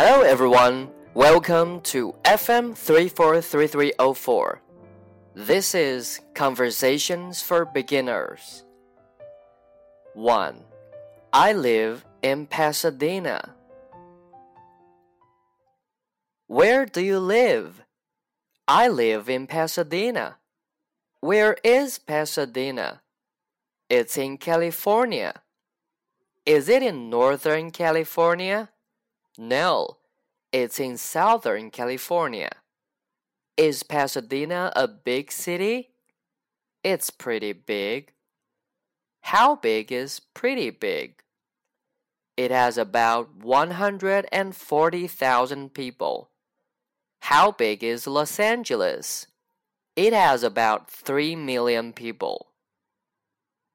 Hello everyone, welcome to FM 343304. This is Conversations for Beginners. 1. I live in Pasadena. Where do you live? I live in Pasadena. Where is Pasadena? It's in California. Is it in Northern California? No, it's in Southern California. Is Pasadena a big city? It's pretty big. How big is pretty big? It has about 140,000 people. How big is Los Angeles? It has about 3 million people.